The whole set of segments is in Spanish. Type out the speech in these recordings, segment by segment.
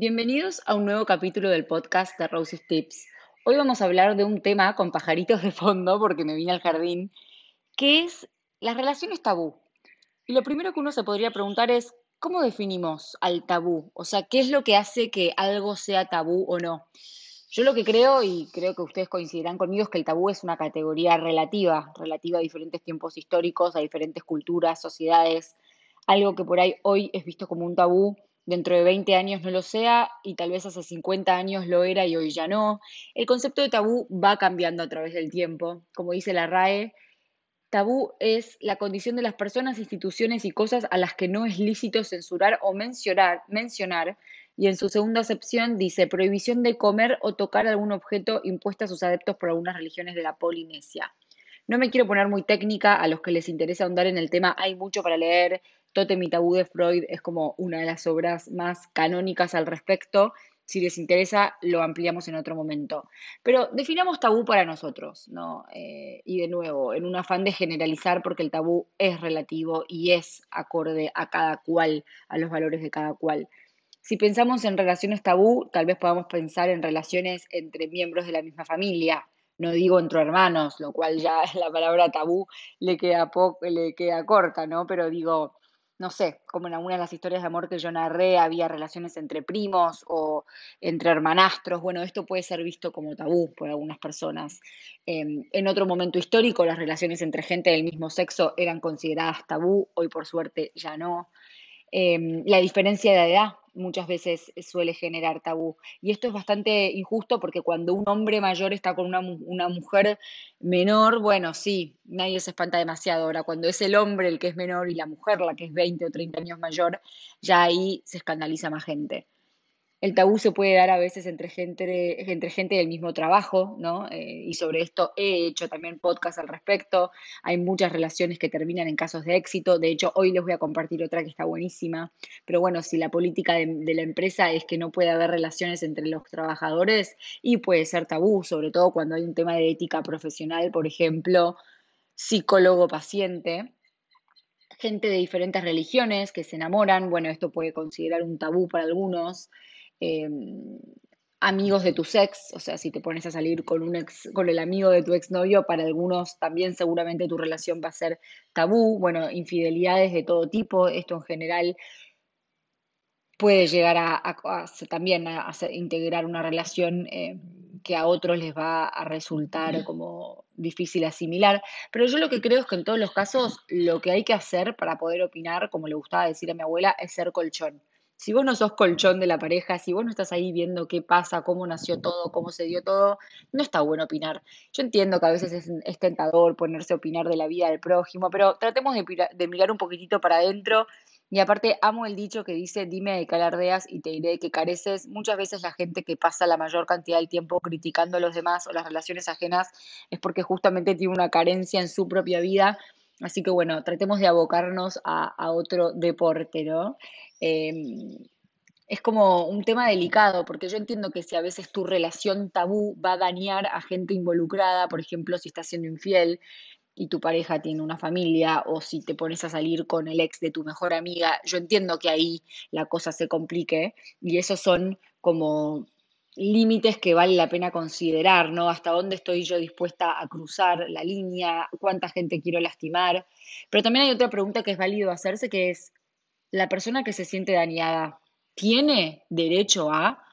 Bienvenidos a un nuevo capítulo del podcast de Roses Tips. Hoy vamos a hablar de un tema con pajaritos de fondo porque me vine al jardín, que es las relaciones tabú. Y lo primero que uno se podría preguntar es, ¿cómo definimos al tabú? O sea, ¿qué es lo que hace que algo sea tabú o no? Yo lo que creo, y creo que ustedes coincidirán conmigo, es que el tabú es una categoría relativa, relativa a diferentes tiempos históricos, a diferentes culturas, sociedades. Algo que por ahí hoy es visto como un tabú, dentro de 20 años no lo sea y tal vez hace 50 años lo era y hoy ya no. El concepto de tabú va cambiando a través del tiempo. Como dice la RAE, tabú es la condición de las personas, instituciones y cosas a las que no es lícito censurar o mencionar, mencionar. Y en su segunda acepción dice prohibición de comer o tocar algún objeto impuesta a sus adeptos por algunas religiones de la Polinesia. No me quiero poner muy técnica, a los que les interesa ahondar en el tema hay mucho para leer, Totem y Tabú de Freud es como una de las obras más canónicas al respecto. Si les interesa, lo ampliamos en otro momento. Pero definamos tabú para nosotros, ¿no? Eh, y de nuevo, en un afán de generalizar, porque el tabú es relativo y es acorde a cada cual, a los valores de cada cual. Si pensamos en relaciones tabú, tal vez podamos pensar en relaciones entre miembros de la misma familia, no digo entre hermanos, lo cual ya la palabra tabú le queda, le queda corta, ¿no? Pero digo, no sé, como en algunas de las historias de amor que yo narré, había relaciones entre primos o entre hermanastros. Bueno, esto puede ser visto como tabú por algunas personas. Em, en otro momento histórico, las relaciones entre gente del mismo sexo eran consideradas tabú, hoy por suerte ya no. Em, la diferencia de edad muchas veces suele generar tabú. Y esto es bastante injusto porque cuando un hombre mayor está con una, una, mujer menor, bueno, sí, nadie se espanta demasiado. Ahora, cuando es el hombre el que es menor y la mujer la que es 20 o 30 años mayor, ya ahí se escandaliza más gente. El tabú se puede dar a veces entre gente, entre gente del mismo trabajo, ¿no? Eh, y sobre esto he hecho también podcast al respecto. Hay muchas relaciones que terminan en casos de éxito. De hecho, hoy les voy a compartir otra que está buenísima. Pero bueno, si la política de, de la empresa es que no puede haber relaciones entre los trabajadores y puede ser tabú, sobre todo cuando hay un tema de ética profesional, por ejemplo, psicólogo-paciente gente de diferentes religiones que se enamoran, bueno, esto puede considerar un tabú para algunos, Em, amigos de tu ex, o sea, si te pones a salir con un ex, con el amigo de tu exnovio, para algunos también seguramente tu relación va a ser tabú, bueno, infidelidades de todo tipo, esto en general puede llegar a, también a, integrar una relación eh, que a otros les va a resultar como difícil asimilar. Pero yo lo que creo es que en todos los casos lo que hay que hacer para poder opinar, como le gustaba decir a mi abuela, es ser colchón. Si vos no sos colchón de la pareja, si vos no estás ahí viendo qué pasa, cómo nació todo, cómo se dio todo, no está bueno opinar. Yo entiendo que a veces es, tentador ponerse a opinar de la vida del prójimo, pero tratemos de, mirar un poquitito para adentro. Y aparte, amo el dicho que dice, dime de calardeas y te diré que careces. Muchas veces la gente que pasa la mayor cantidad del tiempo criticando a los demás o las relaciones ajenas es porque justamente tiene una carencia en su propia vida Así que bueno, tratemos de abocarnos a, otro deporte, ¿no? Em, es como un tema delicado, porque yo entiendo que si a veces tu relación tabú va a dañar a gente involucrada, por ejemplo, si estás siendo infiel y tu pareja tiene una familia, o si te pones a salir con el ex de tu mejor amiga, yo entiendo que ahí la cosa se complique, y esos son como límites que vale la pena considerar, ¿no? Hasta dónde estoy yo dispuesta a cruzar la línea, cuánta gente quiero lastimar. Pero también hay otra pregunta que es válido hacerse, que es, ¿la persona que se siente dañada tiene derecho a,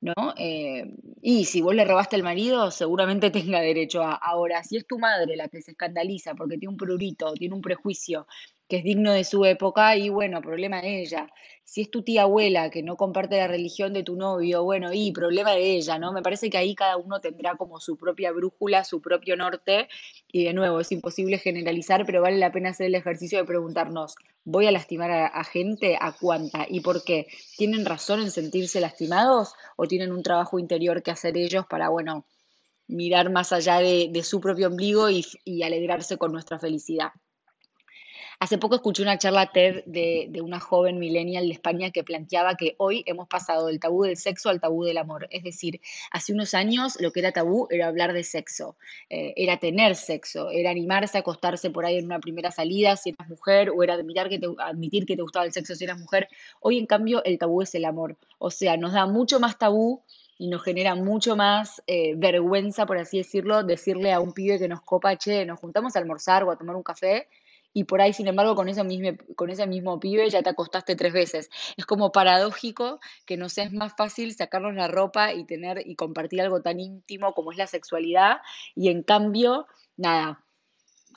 ¿no? Eh, y si vos le robaste al marido, seguramente tenga derecho a. Ahora, si es tu madre la que se escandaliza porque tiene un prurito, tiene un prejuicio que es digno de su época y bueno, problema de ella. Si es tu tía abuela que no comparte la religión de tu novio, bueno, y problema de ella, ¿no? Me parece que ahí cada uno tendrá como su propia brújula, su propio norte y de nuevo, es imposible generalizar, pero vale la pena hacer el ejercicio de preguntarnos, ¿voy a lastimar a, gente? ¿A cuánta? ¿Y por qué? ¿Tienen razón en sentirse lastimados o tienen un trabajo interior que hacer ellos para, bueno, mirar más allá de, su propio ombligo y alegrarse con nuestra felicidad? Hace poco escuché una charla TED de, una joven millennial de España que planteaba que hoy hemos pasado del tabú del sexo al tabú del amor. Es decir, hace unos años lo que era tabú era hablar de sexo, eh, era tener sexo, era animarse a acostarse por ahí en una primera salida si eras mujer o era admitir que te, admitir que te gustaba el sexo si eras mujer. Hoy en cambio el tabú es el amor. O sea, nos da mucho más tabú y nos genera mucho más eh, vergüenza, por así decirlo, decirle a un pibe que nos copa, che, nos juntamos a almorzar o a tomar un café y por ahí, sin embargo, con, ese mismo, con ese mismo pibe ya te acostaste tres veces. Es como paradójico que nos es más fácil sacarnos la ropa y tener y compartir algo tan íntimo como es la sexualidad y en cambio, nada,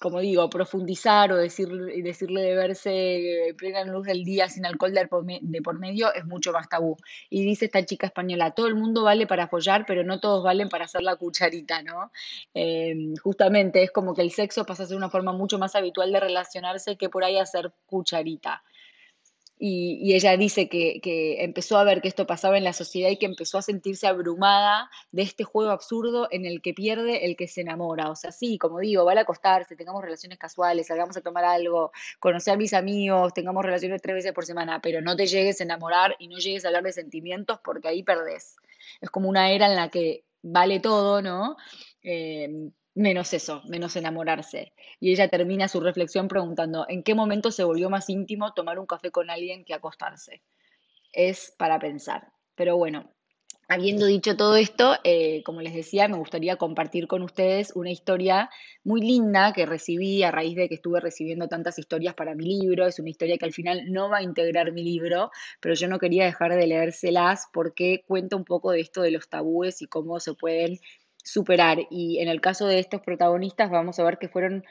como digo, profundizar o decirle, decirle de verse en plena luz del día sin alcohol de por, medio es mucho más tabú. Y dice esta chica española, todo el mundo vale para follar, pero no todos valen para hacer la cucharita, ¿no? Eh, justamente es como que el sexo pasa a ser una forma mucho más habitual de relacionarse que por ahí hacer cucharita y, ella dice que, empezó a ver que esto pasaba en la sociedad y que empezó a sentirse abrumada de este juego absurdo en el que pierde el que se enamora. O sea, sí, como digo, vale acostarse, tengamos relaciones casuales, salgamos a tomar algo, conocer a mis amigos, tengamos relaciones tres veces por semana, pero no te llegues a enamorar y no llegues a hablar de sentimientos porque ahí perdés. Es como una era en la que vale todo, ¿no? Eh, menos eso, menos enamorarse. Y ella termina su reflexión preguntando, ¿en qué momento se volvió más íntimo tomar un café con alguien que acostarse? Es para pensar. Pero bueno, habiendo dicho todo esto, eh, como les decía, me gustaría compartir con ustedes una historia muy linda que recibí a raíz de que estuve recibiendo tantas historias para mi libro. Es una historia que al final no va a integrar mi libro, pero yo no quería dejar de leérselas porque cuenta un poco de esto de los tabúes y cómo se pueden superar. Y en el caso de estos protagonistas vamos a ver que fueron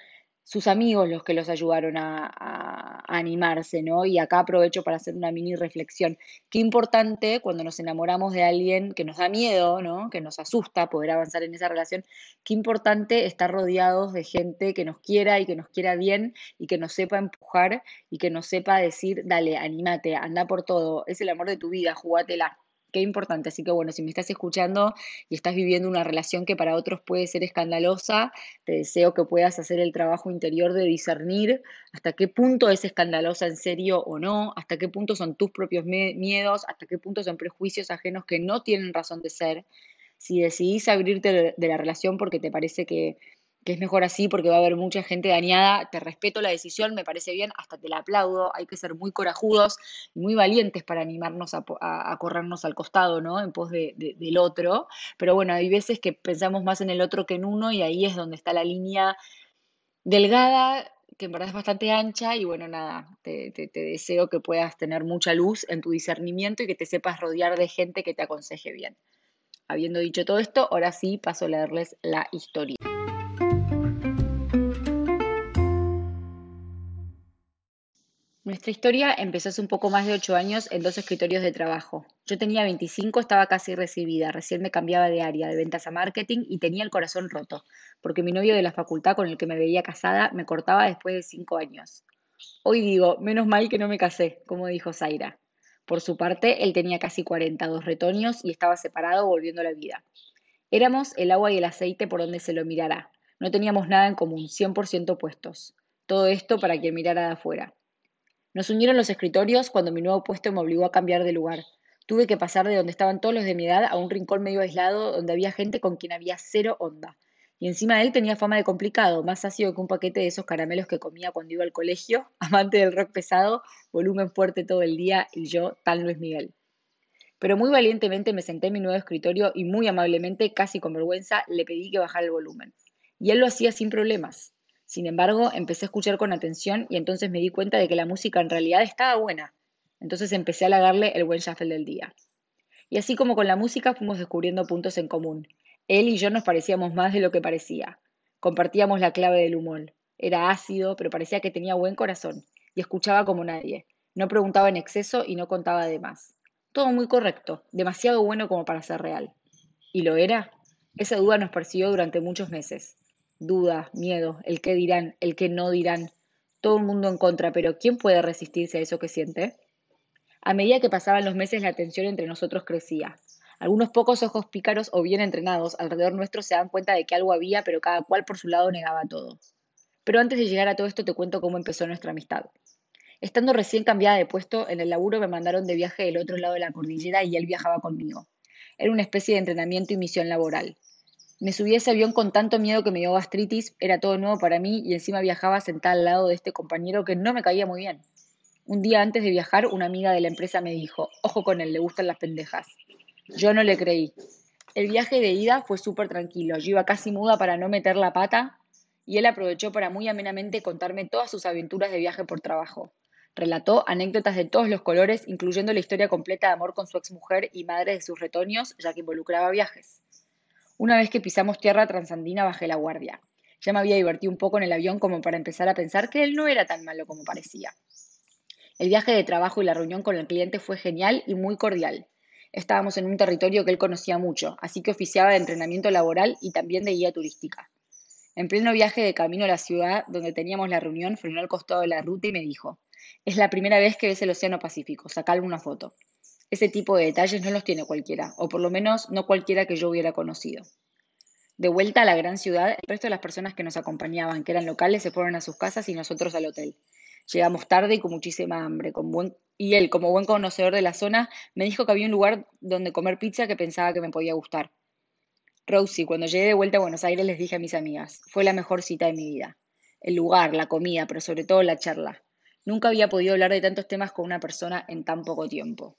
sus amigos los que los ayudaron a, animarse, ¿no? Y acá aprovecho para hacer una mini reflexión. Qué importante cuando nos enamoramos de alguien que nos da miedo, ¿no? Que nos asusta poder avanzar en esa relación, qué importante estar rodeados de gente que nos quiera y que nos quiera bien y que nos sepa empujar y que nos sepa decir, dale, anímate, anda por todo, es el amor de tu vida, jugátela. Qué importante. Así que bueno, si me estás escuchando y estás viviendo una relación que para otros puede ser escandalosa, te deseo que puedas hacer el trabajo interior de discernir hasta qué punto es escandalosa en serio o no, hasta qué punto son tus propios miedos, hasta qué punto son prejuicios ajenos que no tienen razón de ser. Si decidís abrirte de la relación porque te parece que que es mejor así porque va a haber mucha gente dañada. Te respeto la decisión, me parece bien, hasta te la aplaudo. Hay que ser muy corajudos y muy valientes para animarnos a, corrernos al costado, ¿no? En pos de, del otro. Pero bueno, hay veces que pensamos más en el otro que en uno y ahí es donde está la línea delgada que en verdad es bastante ancha y bueno, nada, te, te, deseo que puedas tener mucha luz en tu discernimiento y que te sepas rodear de gente que te aconseje bien. Habiendo dicho todo esto, ahora sí paso a leerles la historia. Nuestra historia empezó hace un poco más de ocho años en dos escritorios de trabajo. Yo tenía 25, estaba casi recibida, recién me cambiaba de área, de ventas a marketing y tenía el corazón roto, porque mi novio de la facultad con el que me veía casada me cortaba después de cinco años. Hoy digo, menos mal que no me casé, como dijo Zaira. Por su parte, él tenía casi 42 retoños y estaba separado volviendo a la vida. Éramos el agua y el aceite por donde se lo mirara. No teníamos nada en común, 100% opuestos. Todo esto para quien mirara de afuera. Nos unieron los escritorios cuando mi nuevo puesto me obligó a cambiar de lugar. Tuve que pasar de donde estaban todos los de mi edad a un rincón medio aislado donde había gente con quien había cero onda. Y encima de él tenía fama de complicado, más ácido que un paquete de esos caramelos que comía cuando iba al colegio, amante del rock pesado, volumen fuerte todo el día y yo, tal Luis Miguel. Pero muy valientemente me senté en mi nuevo escritorio y muy amablemente, casi con vergüenza, le pedí que bajara el volumen. Y él lo hacía sin problemas. Sin embargo, empecé a escuchar con atención y entonces me di cuenta de que la música en realidad estaba buena. Entonces empecé a halagarle el buen shuffle del día. Y así como con la música fuimos descubriendo puntos en común. Él y yo nos parecíamos más de lo que parecía. Compartíamos la clave del humor. Era ácido, pero parecía que tenía buen corazón y escuchaba como nadie. No preguntaba en exceso y no contaba de más. Todo muy correcto, demasiado bueno como para ser real. ¿Y lo era? Esa duda nos persiguió durante muchos meses duda, miedo, el qué dirán, el qué no dirán, todo el mundo en contra, pero ¿quién puede resistirse a eso que siente? A medida que pasaban los meses, la tensión entre nosotros crecía. Algunos pocos ojos pícaros o bien entrenados alrededor nuestro se dan cuenta de que algo había, pero cada cual por su lado negaba todo. Pero antes de llegar a todo esto te cuento cómo empezó nuestra amistad. Estando recién cambiada de puesto, en el laburo me mandaron de viaje del otro lado de la cordillera y él viajaba conmigo. Era una especie de entrenamiento y misión laboral. Me subí a ese avión con tanto miedo que me dio gastritis, era todo nuevo para mí y encima viajaba sentada al lado de este compañero que no me caía muy bien. Un día antes de viajar, una amiga de la empresa me dijo, ojo con él, le gustan las pendejas. Yo no le creí. El viaje de ida fue súper tranquilo. Yo iba casi muda para no meter la pata y él aprovechó para muy amenamente contarme todas sus aventuras de viaje por trabajo. Relató anécdotas de todos los colores, incluyendo la historia completa de amor con su exmujer y madre de sus retoños, ya que involucraba viajes. Una vez que pisamos tierra transandina bajé la guardia. Ya me había divertido un poco en el avión como para empezar a pensar que él no era tan malo como parecía. El viaje de trabajo y la reunión con el cliente fue genial y muy cordial. Estábamos en un territorio que él conocía mucho, así que oficiaba de entrenamiento laboral y también de guía turística. En pleno viaje de camino a la ciudad donde teníamos la reunión, frenó al costado de la ruta y me dijo, es la primera vez que ves el Océano Pacífico, sacale una foto. Ese tipo de detalles no los tiene cualquiera, o por lo menos no cualquiera que yo hubiera conocido. De vuelta a la gran ciudad, el resto de las personas que nos acompañaban, que eran locales, se fueron a sus casas y nosotros al hotel. Llegamos tarde y con muchísima hambre, con buen... y él, como buen conocedor de la zona, me dijo que había un lugar donde comer pizza que pensaba que me podía gustar. Rosie, cuando llegué de vuelta a Buenos Aires les dije a mis amigas, fue la mejor cita de mi vida. El lugar, la comida, pero sobre todo la charla. Nunca había podido hablar de tantos temas con una persona en tan poco tiempo.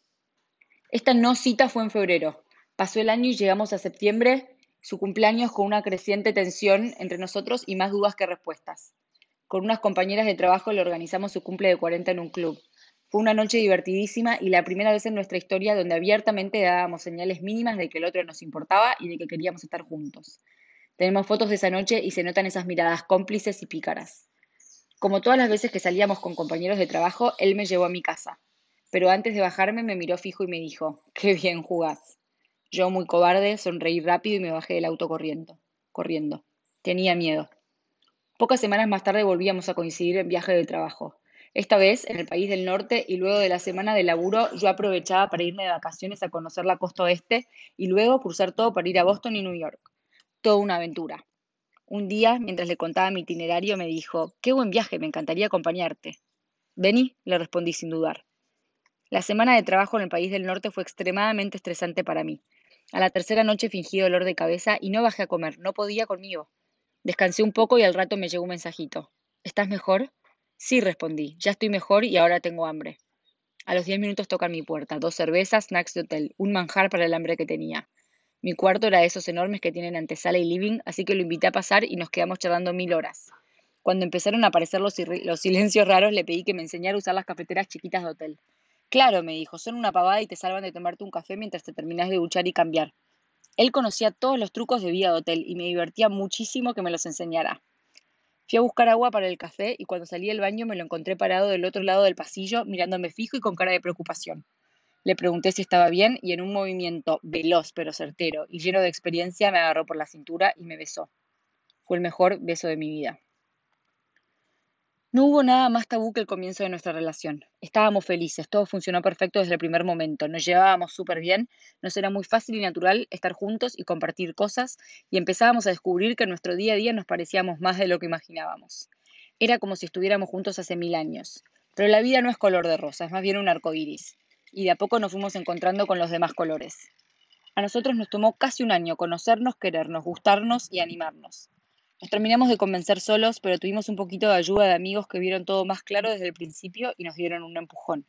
Esta no cita fue en febrero. Pasó el año y llegamos a septiembre, su cumpleaños con una creciente tensión entre nosotros y más dudas que respuestas. Con unas compañeras de trabajo le organizamos su cumple de 40 en un club. Fue una noche divertidísima y la primera vez en nuestra historia donde abiertamente dábamos señales mínimas de que el otro nos importaba y de que queríamos estar juntos. Tenemos fotos de esa noche y se notan esas miradas cómplices y pícaras. Como todas las veces que salíamos con compañeros de trabajo, él me llevó a mi casa pero antes de bajarme me miró fijo y me dijo, qué bien jugás. Yo, muy cobarde, sonreí rápido y me bajé del auto corriendo. corriendo. Tenía miedo. Pocas semanas más tarde volvíamos a coincidir en viaje de trabajo. Esta vez en el país del norte y luego de la semana de laburo yo aprovechaba para irme de vacaciones a conocer la costa oeste y luego cruzar todo para ir a Boston y New York. Toda una aventura. Un día, mientras le contaba mi itinerario, me dijo, qué buen viaje, me encantaría acompañarte. Vení, le respondí sin dudar. La semana de trabajo en el país del norte fue extremadamente estresante para mí. A la tercera noche fingí dolor de cabeza y no bajé a comer, no podía conmigo. Descansé un poco y al rato me llegó un mensajito. ¿Estás mejor? Sí, respondí, ya estoy mejor y ahora tengo hambre. A los diez minutos tocan mi puerta, dos cervezas, snacks de hotel, un manjar para el hambre que tenía. Mi cuarto era de esos enormes que tienen antesala y living, así que lo invité a pasar y nos quedamos charlando mil horas. Cuando empezaron a aparecer los, los silencios raros, le pedí que me enseñara a usar las cafeteras chiquitas de hotel. Claro, me dijo, son una pavada y te salvan de tomarte un café mientras te terminas de duchar y cambiar. Él conocía todos los trucos de vida de hotel y me divertía muchísimo que me los enseñara. Fui a buscar agua para el café y cuando salí del baño me lo encontré parado del otro lado del pasillo, mirándome fijo y con cara de preocupación. Le pregunté si estaba bien y en un movimiento veloz pero certero y lleno de experiencia me agarró por la cintura y me besó. Fue el mejor beso de mi vida. No hubo nada más tabú que el comienzo de nuestra relación. Estábamos felices, todo funcionó perfecto desde el primer momento, nos llevábamos súper bien, nos era muy fácil y natural estar juntos y compartir cosas, y empezábamos a descubrir que en nuestro día a día nos parecíamos más de lo que imaginábamos. Era como si estuviéramos juntos hace mil años. Pero la vida no es color de rosa, es más bien un arco iris, y de a poco nos fuimos encontrando con los demás colores. A nosotros nos tomó casi un año conocernos, querernos, gustarnos y animarnos. Nos terminamos de convencer solos, pero tuvimos un poquito de ayuda de amigos que vieron todo más claro desde el principio y nos dieron un empujón.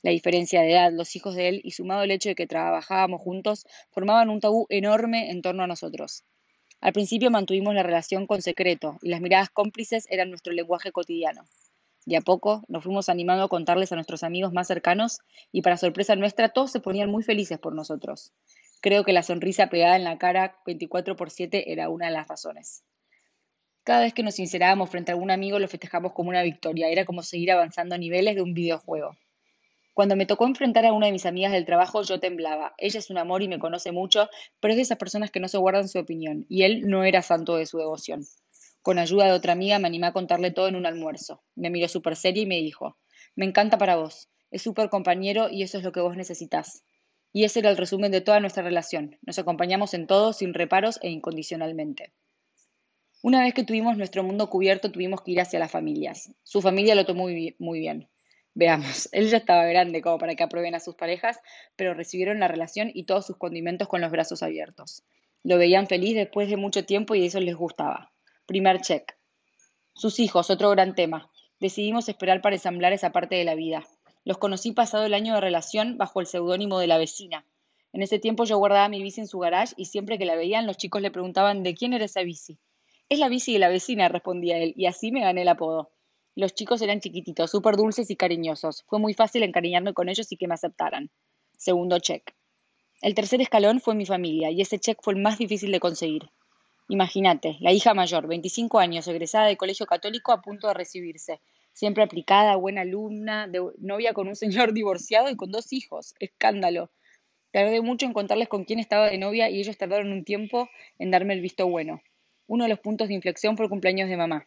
La diferencia de edad, los hijos de él y sumado el hecho de que trabajábamos juntos, formaban un tabú enorme en torno a nosotros. Al principio mantuvimos la relación con secreto y las miradas cómplices eran nuestro lenguaje cotidiano. De a poco nos fuimos animando a contarles a nuestros amigos más cercanos y para sorpresa nuestra todos se ponían muy felices por nosotros. Creo que la sonrisa pegada en la cara 24 por 7 era una de las razones. Cada vez que nos sincerábamos frente a algún amigo lo festejamos como una victoria, era como seguir avanzando a niveles de un videojuego. Cuando me tocó enfrentar a una de mis amigas del trabajo, yo temblaba. Ella es un amor y me conoce mucho, pero es de esas personas que no se guardan su opinión, y él no era santo de su devoción. Con ayuda de otra amiga me animé a contarle todo en un almuerzo. Me miró súper seria y me dijo, me encanta para vos, es súper compañero y eso es lo que vos necesitas. Y ese era el resumen de toda nuestra relación. Nos acompañamos en todo, sin reparos e incondicionalmente. Una vez que tuvimos nuestro mundo cubierto, tuvimos que ir hacia las familias. Su familia lo tomó muy, bien. Veamos, él ya estaba grande como para que aprueben a sus parejas, pero recibieron la relación y todos sus condimentos con los brazos abiertos. Lo veían feliz después de mucho tiempo y eso les gustaba. Primer check. Sus hijos, otro gran tema. Decidimos esperar para ensamblar esa parte de la vida. Los conocí pasado el año de relación bajo el seudónimo de la vecina. En ese tiempo yo guardaba mi bici en su garage y siempre que la veían los chicos le preguntaban ¿de quién era esa bici? Es la bici de la vecina, respondía él, y así me gané el apodo. Los chicos eran chiquititos, súper dulces y cariñosos. Fue muy fácil encariñarme con ellos y que me aceptaran. Segundo check. El tercer escalón fue mi familia, y ese check fue el más difícil de conseguir. Imagínate, la hija mayor, 25 años, egresada de colegio católico a punto de recibirse, siempre aplicada, buena alumna, novia con un señor divorciado y con dos hijos. Escándalo. Tardé mucho en contarles con quién estaba de novia y ellos tardaron un tiempo en darme el visto bueno. Uno de los puntos de inflexión fue el cumpleaños de mamá.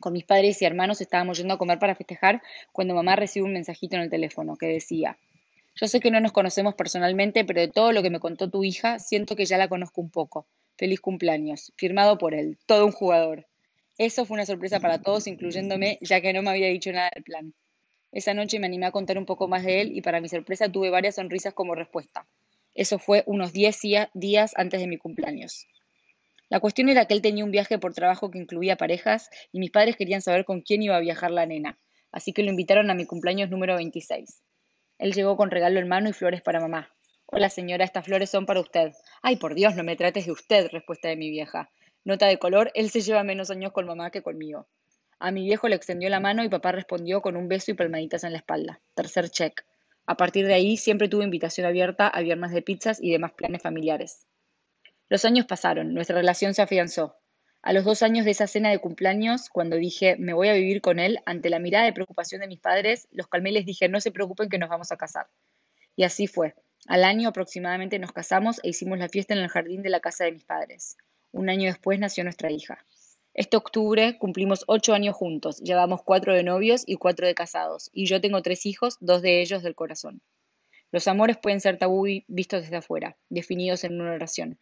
Con mis padres y hermanos estábamos yendo a comer para festejar cuando mamá recibió un mensajito en el teléfono que decía, yo sé que no nos conocemos personalmente, pero de todo lo que me contó tu hija, siento que ya la conozco un poco. Feliz cumpleaños. Firmado por él. Todo un jugador. Eso fue una sorpresa para todos, incluyéndome, ya que no me había dicho nada del plan. Esa noche me animé a contar un poco más de él y para mi sorpresa tuve varias sonrisas como respuesta. Eso fue unos 10 días antes de mi cumpleaños. La cuestión era que él tenía un viaje por trabajo que incluía parejas y mis padres querían saber con quién iba a viajar la nena, así que lo invitaron a mi cumpleaños número 26. Él llegó con regalo en mano y flores para mamá. Hola señora, estas flores son para usted. Ay, por Dios, no me trates de usted, respuesta de mi vieja. Nota de color, él se lleva menos años con mamá que conmigo. A mi viejo le extendió la mano y papá respondió con un beso y palmaditas en la espalda. Tercer check. A partir de ahí siempre tuve invitación abierta a viernes de pizzas y demás planes familiares. Los años pasaron, nuestra relación se afianzó. A los dos años de esa cena de cumpleaños, cuando dije me voy a vivir con él, ante la mirada de preocupación de mis padres, los calmé y les dije no se preocupen que nos vamos a casar. Y así fue. Al año aproximadamente nos casamos e hicimos la fiesta en el jardín de la casa de mis padres. Un año después nació nuestra hija. Este octubre cumplimos ocho años juntos, llevamos cuatro de novios y cuatro de casados, y yo tengo tres hijos, dos de ellos del corazón. Los amores pueden ser tabú vistos desde afuera, definidos en una oración.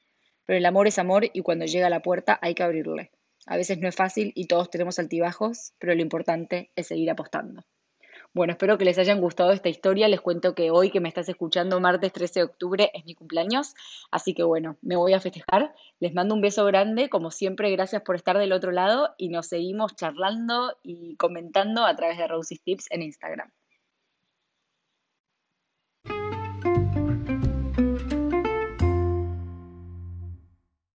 Pero el amor es amor y cuando llega a la puerta hay que abrirle. A veces no es fácil y todos tenemos altibajos, pero lo importante es seguir apostando. Bueno, espero que les hayan gustado esta historia. Les cuento que hoy que me estás escuchando, martes 13 de octubre, es mi cumpleaños. Así que bueno, me voy a festejar. Les mando un beso grande. Como siempre, gracias por estar del otro lado y nos seguimos charlando y comentando a través de Rosie's Tips en Instagram.